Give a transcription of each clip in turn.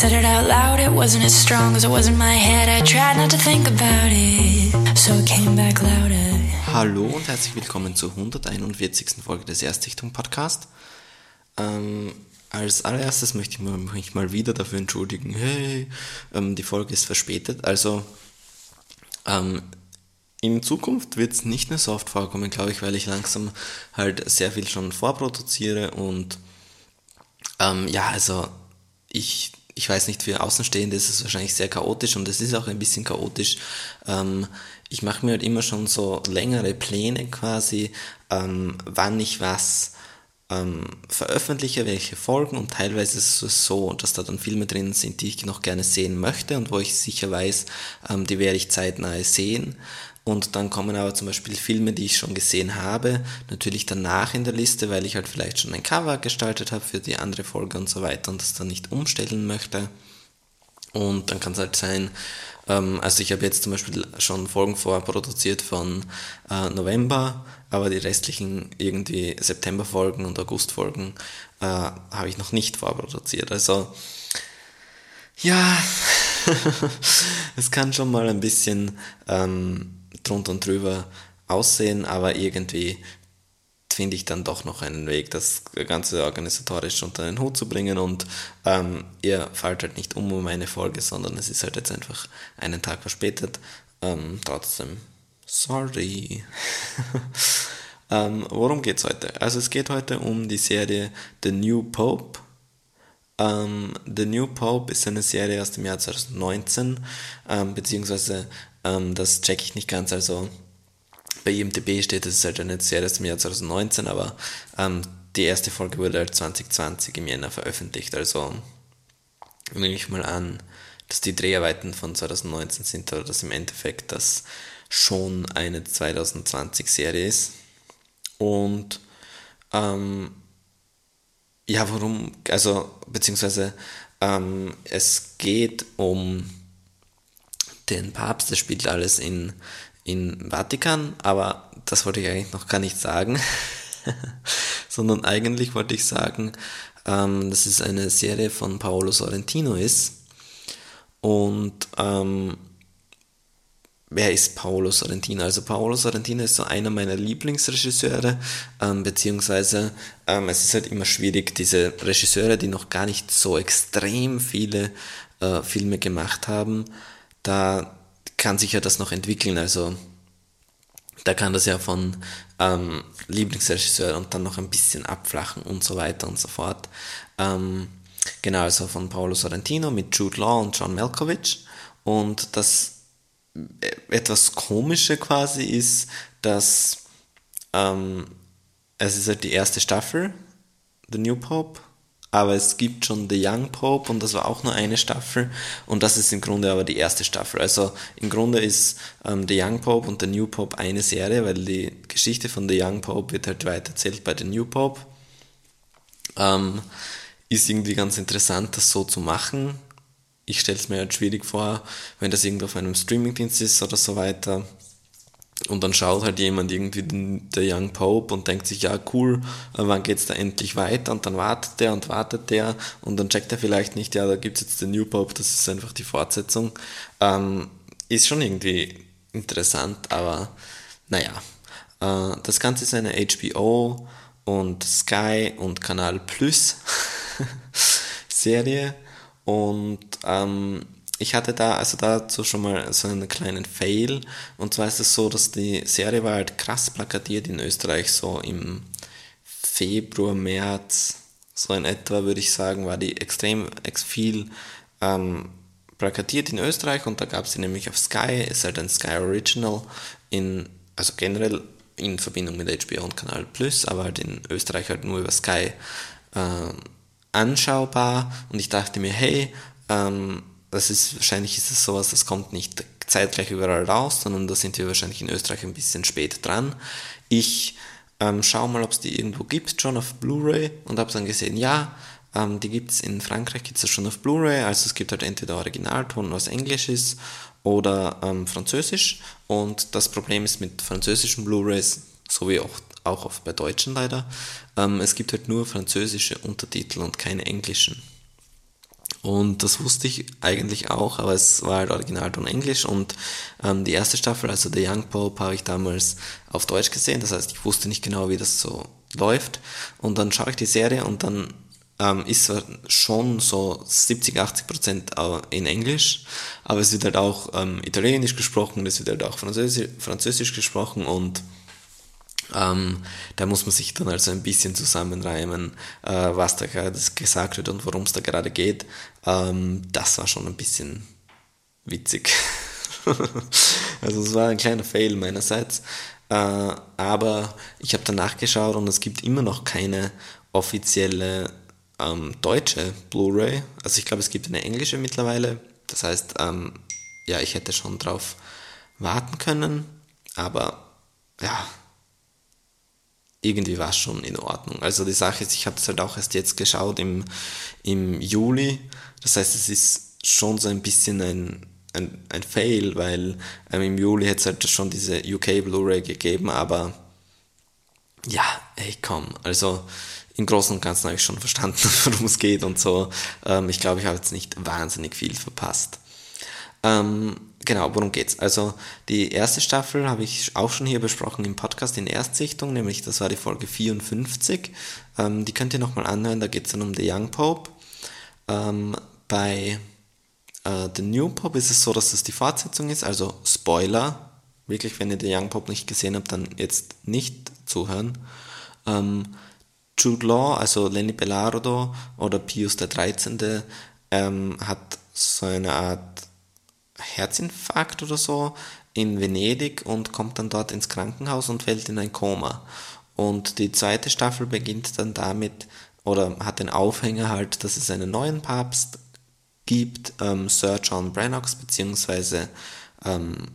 said it out loud, it wasn't as strong as it was in my head. I tried not to think about it, so it came back louder. Hallo und herzlich willkommen zur 141. Folge des Erstsichtung Podcast. Ähm, als allererstes möchte ich mich mal wieder dafür entschuldigen, hey, ähm, die Folge ist verspätet. Also ähm, in Zukunft wird es nicht mehr so oft vorkommen, glaube ich, weil ich langsam halt sehr viel schon vorproduziere und ähm, ja, also ich, ich weiß nicht, für Außenstehende ist es wahrscheinlich sehr chaotisch und es ist auch ein bisschen chaotisch. Ähm, ich mache mir halt immer schon so längere Pläne quasi, ähm, wann ich was ähm, veröffentliche, welche Folgen und teilweise ist es so, dass da dann Filme drin sind, die ich noch gerne sehen möchte und wo ich sicher weiß, ähm, die werde ich zeitnah sehen. Und dann kommen aber zum Beispiel Filme, die ich schon gesehen habe, natürlich danach in der Liste, weil ich halt vielleicht schon ein Cover gestaltet habe für die andere Folge und so weiter und das dann nicht umstellen möchte. Und dann kann es halt sein, ähm, also ich habe jetzt zum Beispiel schon Folgen vorproduziert von äh, November, aber die restlichen irgendwie September-Folgen und August-Folgen äh, habe ich noch nicht vorproduziert. Also ja, es kann schon mal ein bisschen ähm, drunter und drüber aussehen, aber irgendwie finde ich dann doch noch einen Weg, das Ganze organisatorisch unter den Hut zu bringen und ähm, ihr fallt halt nicht um um eine Folge, sondern es ist halt jetzt einfach einen Tag verspätet. Ähm, trotzdem, sorry. ähm, worum geht's heute? Also es geht heute um die Serie The New Pope. Ähm, The New Pope ist eine Serie aus dem Jahr 2019, ähm, beziehungsweise ähm, das checke ich nicht ganz, also bei IMDb steht, es ist halt eine Serie aus dem Jahr 2019, aber ähm, die erste Folge wurde halt 2020 im Jänner veröffentlicht, also nehme ich mal an, dass die Dreharbeiten von 2019 sind oder dass im Endeffekt das schon eine 2020-Serie ist. Und ähm, ja, warum, also beziehungsweise ähm, es geht um den Papst, das spielt alles in, in Vatikan, aber das wollte ich eigentlich noch gar nicht sagen, sondern eigentlich wollte ich sagen, ähm, dass es eine Serie von Paolo Sorrentino ist. Und ähm, wer ist Paolo Sorrentino? Also Paolo Sorrentino ist so einer meiner Lieblingsregisseure, ähm, beziehungsweise ähm, es ist halt immer schwierig, diese Regisseure, die noch gar nicht so extrem viele äh, Filme gemacht haben, da kann sich ja das noch entwickeln. Also da kann das ja von ähm, Lieblingsregisseur und dann noch ein bisschen abflachen und so weiter und so fort. Ähm, genau, also von Paolo Sorrentino mit Jude Law und John Malkovich. Und das äh, etwas Komische quasi ist, dass ähm, es ist halt die erste Staffel, The New Pope, aber es gibt schon The Young Pope und das war auch nur eine Staffel und das ist im Grunde aber die erste Staffel. Also im Grunde ist ähm, The Young Pope und The New Pope eine Serie, weil die Geschichte von The Young Pope wird halt weitererzählt bei The New Pope. Ähm, ist irgendwie ganz interessant, das so zu machen. Ich stelle es mir halt schwierig vor, wenn das irgendwo auf einem Streamingdienst ist oder so weiter. Und dann schaut halt jemand irgendwie den, der Young Pope und denkt sich, ja cool, äh, wann geht's da endlich weiter? Und dann wartet der und wartet der und dann checkt er vielleicht nicht, ja, da gibt's jetzt den New Pope, das ist einfach die Fortsetzung. Ähm, ist schon irgendwie interessant, aber naja. Äh, das Ganze ist eine HBO und Sky und Kanal Plus Serie und ähm, ich hatte da, also dazu schon mal so einen kleinen Fail. Und zwar ist es so, dass die Serie war halt krass plakatiert in Österreich, so im Februar, März, so in etwa würde ich sagen, war die extrem viel ähm, plakatiert in Österreich. Und da gab es sie nämlich auf Sky, ist halt ein Sky Original, in, also generell in Verbindung mit HBO und Kanal Plus, aber halt in Österreich halt nur über Sky äh, anschaubar. Und ich dachte mir, hey, ähm, das ist, wahrscheinlich ist es sowas, das kommt nicht zeitgleich überall raus, sondern da sind wir wahrscheinlich in Österreich ein bisschen spät dran. Ich ähm, schaue mal, ob es die irgendwo gibt, schon auf Blu-ray und habe dann gesehen, ja, ähm, die gibt es in Frankreich, gibt es schon auf Blu-ray, also es gibt halt entweder Originalton, was Englisch ist, oder ähm, Französisch und das Problem ist mit französischen Blu-rays, so wie auch, auch auf, bei deutschen leider, ähm, es gibt halt nur französische Untertitel und keine englischen. Und das wusste ich eigentlich auch, aber es war halt Originalton Englisch und ähm, die erste Staffel, also The Young Pope, habe ich damals auf Deutsch gesehen. Das heißt, ich wusste nicht genau, wie das so läuft. Und dann schaue ich die Serie und dann ähm, ist schon so 70, 80 Prozent in Englisch, aber es wird halt auch ähm, Italienisch gesprochen, es wird halt auch Französisch, Französisch gesprochen und ähm, da muss man sich dann also ein bisschen zusammenreimen, äh, was da gerade gesagt wird und worum es da gerade geht. Ähm, das war schon ein bisschen witzig. also es war ein kleiner Fail meinerseits. Äh, aber ich habe danach geschaut und es gibt immer noch keine offizielle ähm, deutsche Blu-ray. Also ich glaube, es gibt eine englische mittlerweile. Das heißt, ähm, ja, ich hätte schon drauf warten können. Aber ja, irgendwie war es schon in Ordnung. Also die Sache ist, ich habe es halt auch erst jetzt geschaut im, im Juli. Das heißt, es ist schon so ein bisschen ein, ein, ein Fail, weil ähm, im Juli hätte es halt schon diese UK Blu-ray gegeben, aber ja, ey komm, also im Großen und Ganzen habe ich schon verstanden, worum es geht und so. Ähm, ich glaube, ich habe jetzt nicht wahnsinnig viel verpasst. Ähm, genau, worum geht's? Also die erste Staffel habe ich auch schon hier besprochen im Podcast in Erstsichtung, nämlich das war die Folge 54. Ähm, die könnt ihr nochmal anhören, da geht es dann um The Young Pope. Ähm, bei äh, The New Pope ist es so, dass das die Fortsetzung ist, also Spoiler. Wirklich, wenn ihr The Young Pope nicht gesehen habt, dann jetzt nicht zuhören. Ähm, Jude Law, also Lenny Bellardo oder Pius XIII., ähm, hat so eine Art Herzinfarkt oder so in Venedig und kommt dann dort ins Krankenhaus und fällt in ein Koma. Und die zweite Staffel beginnt dann damit, oder hat den Aufhänger halt, dass es einen neuen Papst gibt, ähm, Sir John Brannox, beziehungsweise ähm,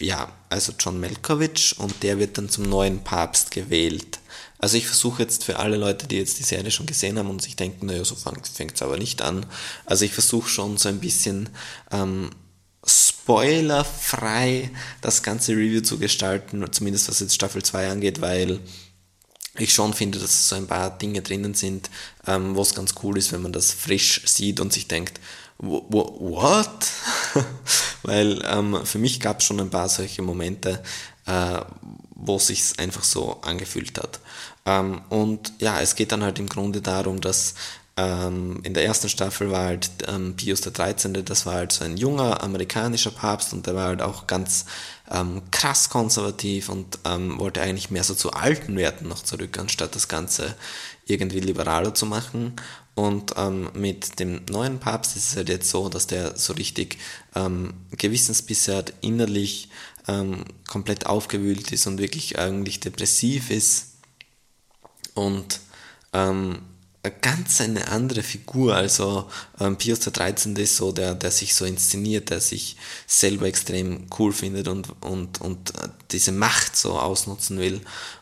ja, also John Malkovich und der wird dann zum neuen Papst gewählt. Also ich versuche jetzt für alle Leute, die jetzt die Serie schon gesehen haben und sich denken, naja, so fängt es aber nicht an. Also ich versuche schon so ein bisschen ähm, spoilerfrei das ganze Review zu gestalten, zumindest was jetzt Staffel 2 angeht, weil ich schon finde, dass so ein paar Dinge drinnen sind, ähm, wo es ganz cool ist, wenn man das frisch sieht und sich denkt, what? Weil ähm, für mich gab es schon ein paar solche Momente, äh, wo es sich einfach so angefühlt hat. Ähm, und ja, es geht dann halt im Grunde darum, dass ähm, in der ersten Staffel war halt ähm, Pius XIII., das war halt so ein junger amerikanischer Papst und der war halt auch ganz ähm, krass konservativ und ähm, wollte eigentlich mehr so zu alten Werten noch zurück, anstatt das Ganze irgendwie liberaler zu machen. Und ähm, mit dem neuen Papst ist es halt jetzt so, dass der so richtig ähm, gewissensbisser innerlich ähm, komplett aufgewühlt ist und wirklich eigentlich depressiv ist und ähm, ganz eine andere Figur. Also ähm, Pius XIII. ist so der, der sich so inszeniert, der sich selber extrem cool findet und, und, und äh, diese Macht so ausnutzen will.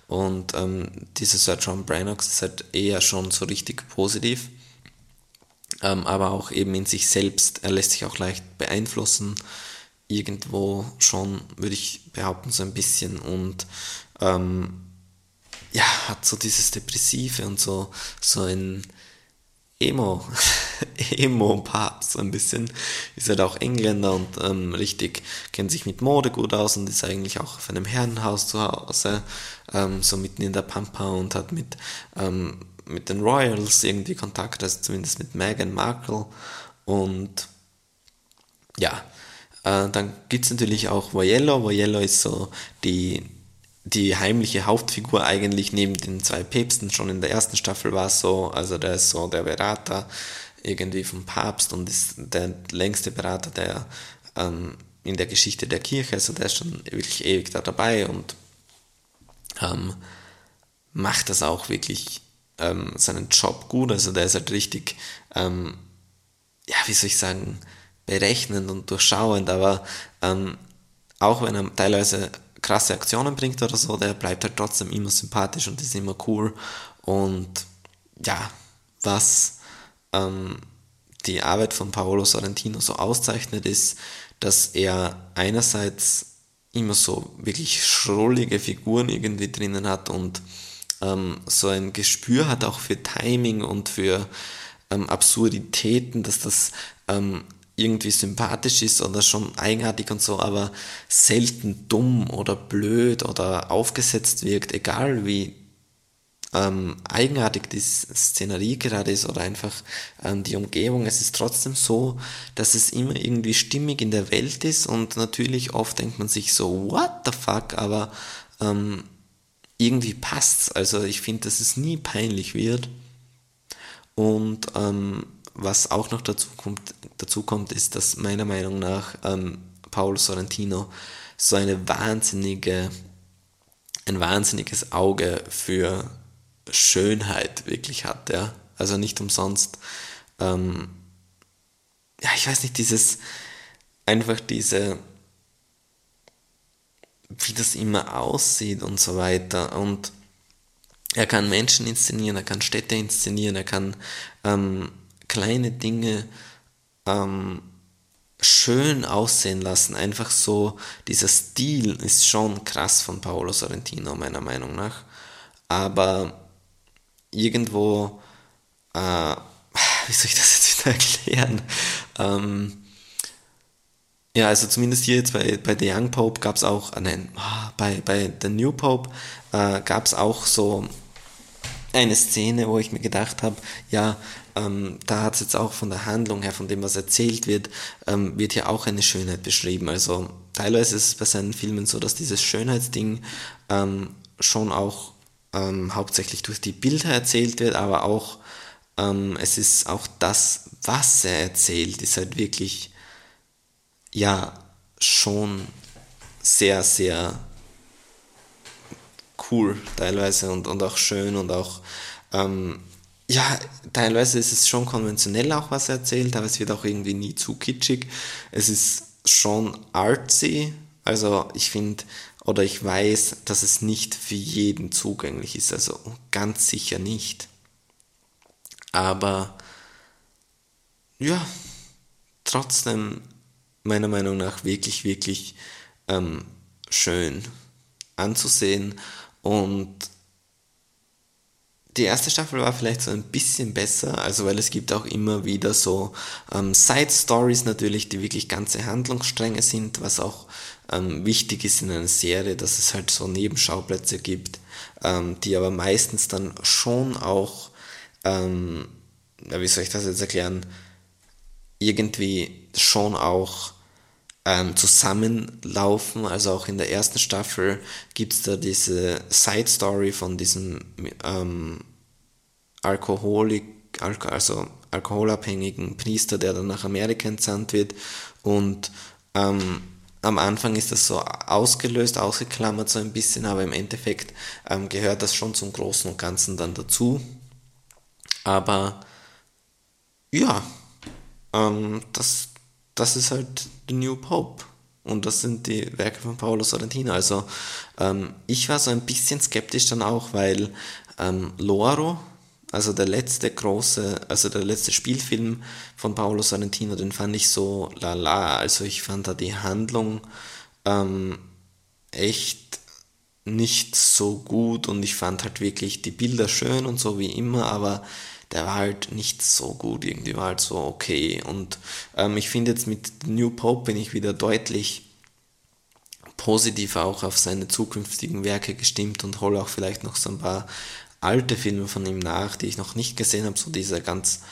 Und ähm, dieser Sir John Brannox ist halt eher schon so richtig positiv, ähm, aber auch eben in sich selbst. Er lässt sich auch leicht beeinflussen, irgendwo schon, würde ich behaupten, so ein bisschen. Und ähm, ja, hat so dieses Depressive und so, so ein Emo, Emo-Papst so ein bisschen. Ist halt auch Engländer und ähm, richtig kennt sich mit Mode gut aus und ist eigentlich auch auf einem Herrenhaus zu Hause, ähm, so mitten in der Pampa und hat mit, ähm, mit den Royals irgendwie Kontakt, also zumindest mit Meghan Markle und ja, äh, dann gibt es natürlich auch Voyello. Voyello ist so die die heimliche Hauptfigur eigentlich neben den zwei Päpsten. Schon in der ersten Staffel war es so, also der ist so der Berater irgendwie vom Papst und ist der längste Berater der ähm, in der Geschichte der Kirche. Also der ist schon wirklich ewig da dabei und ähm, macht das auch wirklich ähm, seinen Job gut. Also der ist halt richtig, ähm, ja, wie soll ich sagen, berechnend und durchschauend, aber ähm, auch wenn er teilweise krasse Aktionen bringt oder so, der bleibt halt trotzdem immer sympathisch und ist immer cool. Und ja, was ähm, die Arbeit von Paolo Sorrentino so auszeichnet, ist, dass er einerseits immer so wirklich schrullige Figuren irgendwie drinnen hat und ähm, so ein Gespür hat auch für Timing und für ähm, Absurditäten, dass das ähm, irgendwie sympathisch ist oder schon eigenartig und so, aber selten dumm oder blöd oder aufgesetzt wirkt, egal wie ähm, eigenartig die Szenerie gerade ist oder einfach ähm, die Umgebung. Es ist trotzdem so, dass es immer irgendwie stimmig in der Welt ist und natürlich oft denkt man sich so, what the fuck, aber ähm, irgendwie passt's. Also ich finde, dass es nie peinlich wird. Und ähm, was auch noch dazu kommt, dazu kommt, ist, dass meiner Meinung nach ähm, Paolo Sorrentino so eine wahnsinnige, ein wahnsinniges Auge für Schönheit wirklich hat, ja. Also nicht umsonst, ähm, ja, ich weiß nicht, dieses, einfach diese, wie das immer aussieht und so weiter. Und er kann Menschen inszenieren, er kann Städte inszenieren, er kann ähm, kleine Dinge ähm, schön aussehen lassen. Einfach so, dieser Stil ist schon krass von Paolo Sorrentino, meiner Meinung nach. Aber irgendwo, äh, wie soll ich das jetzt wieder erklären? Ähm, ja, also zumindest hier jetzt bei, bei The Young Pope gab es auch, äh, nein, ah, bei, bei The New Pope äh, gab es auch so eine Szene, wo ich mir gedacht habe, ja, ähm, da hat es jetzt auch von der Handlung her, von dem, was erzählt wird, ähm, wird hier auch eine Schönheit beschrieben. Also teilweise ist es bei seinen Filmen so, dass dieses Schönheitsding ähm, schon auch ähm, hauptsächlich durch die Bilder erzählt wird, aber auch ähm, es ist auch das, was er erzählt, ist halt wirklich ja schon sehr, sehr cool teilweise und, und auch schön und auch ähm, ja, teilweise ist es schon konventionell auch, was er erzählt, aber es wird auch irgendwie nie zu kitschig. Es ist schon artsy, also ich finde, oder ich weiß, dass es nicht für jeden zugänglich ist, also ganz sicher nicht. Aber ja, trotzdem meiner Meinung nach wirklich, wirklich ähm, schön anzusehen und die erste Staffel war vielleicht so ein bisschen besser, also weil es gibt auch immer wieder so ähm, Side Stories natürlich, die wirklich ganze Handlungsstränge sind, was auch ähm, wichtig ist in einer Serie, dass es halt so Nebenschauplätze gibt, ähm, die aber meistens dann schon auch, ähm, wie soll ich das jetzt erklären, irgendwie schon auch ähm, zusammenlaufen. Also auch in der ersten Staffel gibt es da diese Side Story von diesem ähm, Alkoholik, also alkoholabhängigen Priester, der dann nach Amerika entsandt wird. Und ähm, am Anfang ist das so ausgelöst, ausgeklammert so ein bisschen, aber im Endeffekt ähm, gehört das schon zum Großen und Ganzen dann dazu. Aber ja, ähm, das, das ist halt The New Pope. Und das sind die Werke von Paolo Sorrentino. Also ähm, ich war so ein bisschen skeptisch dann auch, weil ähm, Loro, also der letzte große, also der letzte Spielfilm von Paolo Sorrentino, den fand ich so lala. Also ich fand da die Handlung ähm, echt nicht so gut und ich fand halt wirklich die Bilder schön und so wie immer, aber der war halt nicht so gut, irgendwie war halt so okay. Und ähm, ich finde jetzt mit New Pope bin ich wieder deutlich positiv auch auf seine zukünftigen Werke gestimmt und hole auch vielleicht noch so ein paar alte Filme von ihm nach, die ich noch nicht gesehen habe, so diese ganz,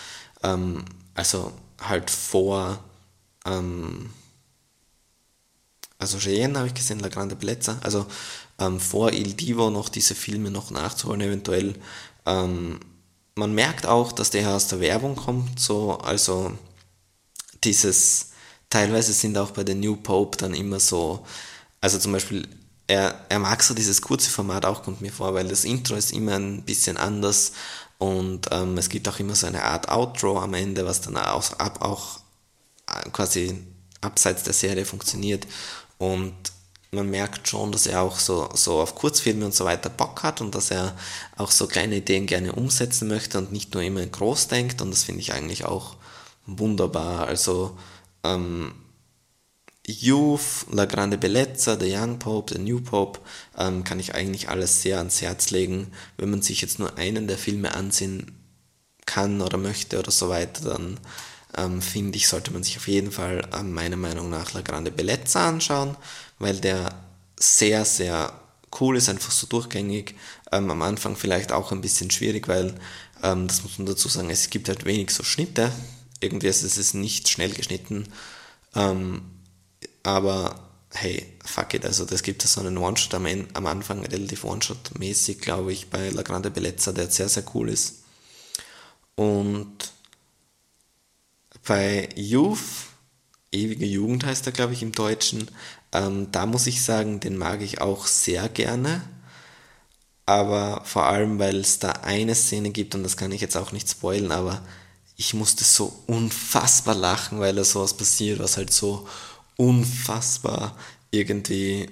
ähm, also halt vor, ähm, also Cheyenne habe ich gesehen, La Grande Bellezza, also ähm, vor Il Divo noch diese Filme noch nachzuholen, eventuell ähm, man merkt auch, dass der aus der Werbung kommt, so, also dieses, teilweise sind auch bei der New Pope dann immer so, also zum Beispiel, er, er mag so dieses kurze Format auch, kommt mir vor, weil das Intro ist immer ein bisschen anders und ähm, es gibt auch immer so eine Art Outro am Ende, was dann auch, ab, auch äh, quasi abseits der Serie funktioniert und man merkt schon, dass er auch so, so auf Kurzfilme und so weiter Bock hat und dass er auch so kleine Ideen gerne umsetzen möchte und nicht nur immer groß denkt und das finde ich eigentlich auch wunderbar. Also ähm, Youth, La Grande Bellezza, The Young Pope, The New Pope, ähm, kann ich eigentlich alles sehr ans Herz legen. Wenn man sich jetzt nur einen der Filme ansehen kann oder möchte oder so weiter, dann ähm, finde ich, sollte man sich auf jeden Fall äh, meiner Meinung nach La Grande Bellezza anschauen, weil der sehr, sehr cool ist, einfach so durchgängig. Ähm, am Anfang vielleicht auch ein bisschen schwierig, weil, ähm, das muss man dazu sagen, es gibt halt wenig so Schnitte. Irgendwie ist es nicht schnell geschnitten. Ähm, aber hey, fuck it, also das gibt so einen One-Shot am, am Anfang, relativ One-Shot-mäßig, glaube ich, bei La Grande Bellezza, der sehr, sehr cool ist. Und bei Youth, ewige Jugend heißt er, glaube ich, im Deutschen, ähm, da muss ich sagen, den mag ich auch sehr gerne. Aber vor allem, weil es da eine Szene gibt, und das kann ich jetzt auch nicht spoilen, aber ich musste so unfassbar lachen, weil da sowas passiert, was halt so unfassbar irgendwie.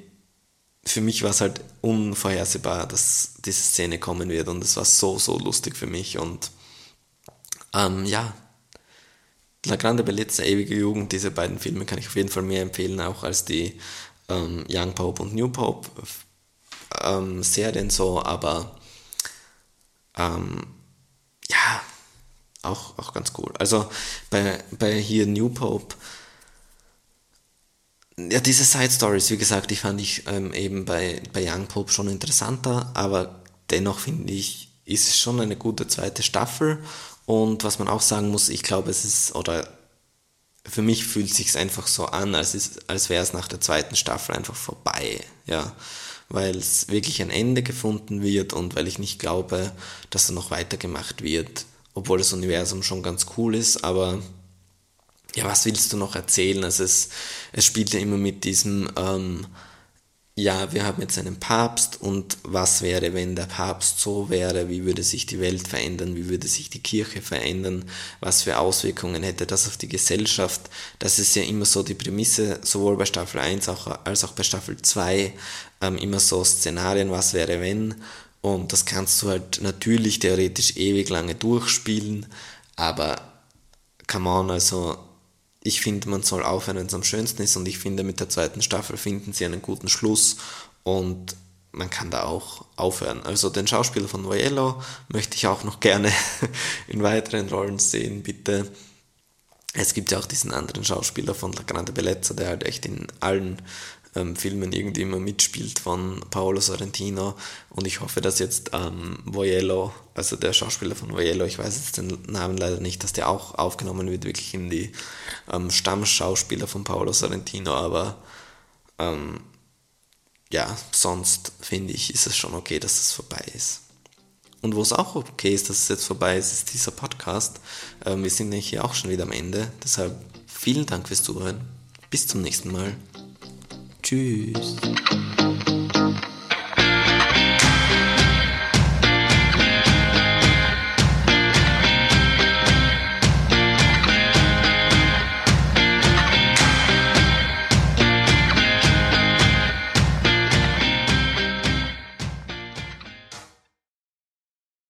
Für mich war es halt unvorhersehbar, dass diese Szene kommen wird und es war so, so lustig für mich und ähm, ja, La Grande Bellezza, Ewige Jugend, diese beiden Filme kann ich auf jeden Fall mehr empfehlen, auch als die ähm, Young Pope und New Pope ähm, Serien so, aber ähm, ja, auch, auch ganz cool. Also bei, bei hier New Pope, ja, diese Side Stories, wie gesagt, die fand ich ähm, eben bei, bei Young Pope schon interessanter, aber dennoch finde ich, ist es schon eine gute zweite Staffel und was man auch sagen muss, ich glaube, es ist, oder für mich fühlt es sich einfach so an, als, als wäre es nach der zweiten Staffel einfach vorbei, ja, weil es wirklich ein Ende gefunden wird und weil ich nicht glaube, dass da noch weitergemacht wird, obwohl das Universum schon ganz cool ist, aber ja, was willst du noch erzählen? Also es, es spielt ja immer mit diesem, ähm, ja, wir haben jetzt einen Papst und was wäre, wenn der Papst so wäre, wie würde sich die Welt verändern, wie würde sich die Kirche verändern, was für Auswirkungen hätte das auf die Gesellschaft. Das ist ja immer so die Prämisse, sowohl bei Staffel 1 als auch bei Staffel 2, ähm, immer so Szenarien, was wäre, wenn. Und das kannst du halt natürlich theoretisch ewig lange durchspielen, aber come on, also ich finde, man soll aufhören, wenn es am schönsten ist und ich finde, mit der zweiten Staffel finden sie einen guten Schluss und man kann da auch aufhören. Also den Schauspieler von Voyello möchte ich auch noch gerne in weiteren Rollen sehen, bitte. Es gibt ja auch diesen anderen Schauspieler von La Grande Bellezza, der halt echt in allen ähm, Filmen irgendwie immer mitspielt von Paolo Sorrentino und ich hoffe, dass jetzt ähm, Voyello, also der Schauspieler von Voyello, ich weiß jetzt den Namen leider nicht, dass der auch aufgenommen wird, wirklich in die ähm, Stammschauspieler von Paolo Sorrentino, aber ähm, ja, sonst finde ich, ist es schon okay, dass es vorbei ist. Und wo es auch okay ist, dass es jetzt vorbei ist, ist dieser Podcast. Ähm, wir sind nämlich hier auch schon wieder am Ende. Deshalb vielen Dank fürs Zuhören. Bis zum nächsten Mal. Tschüss.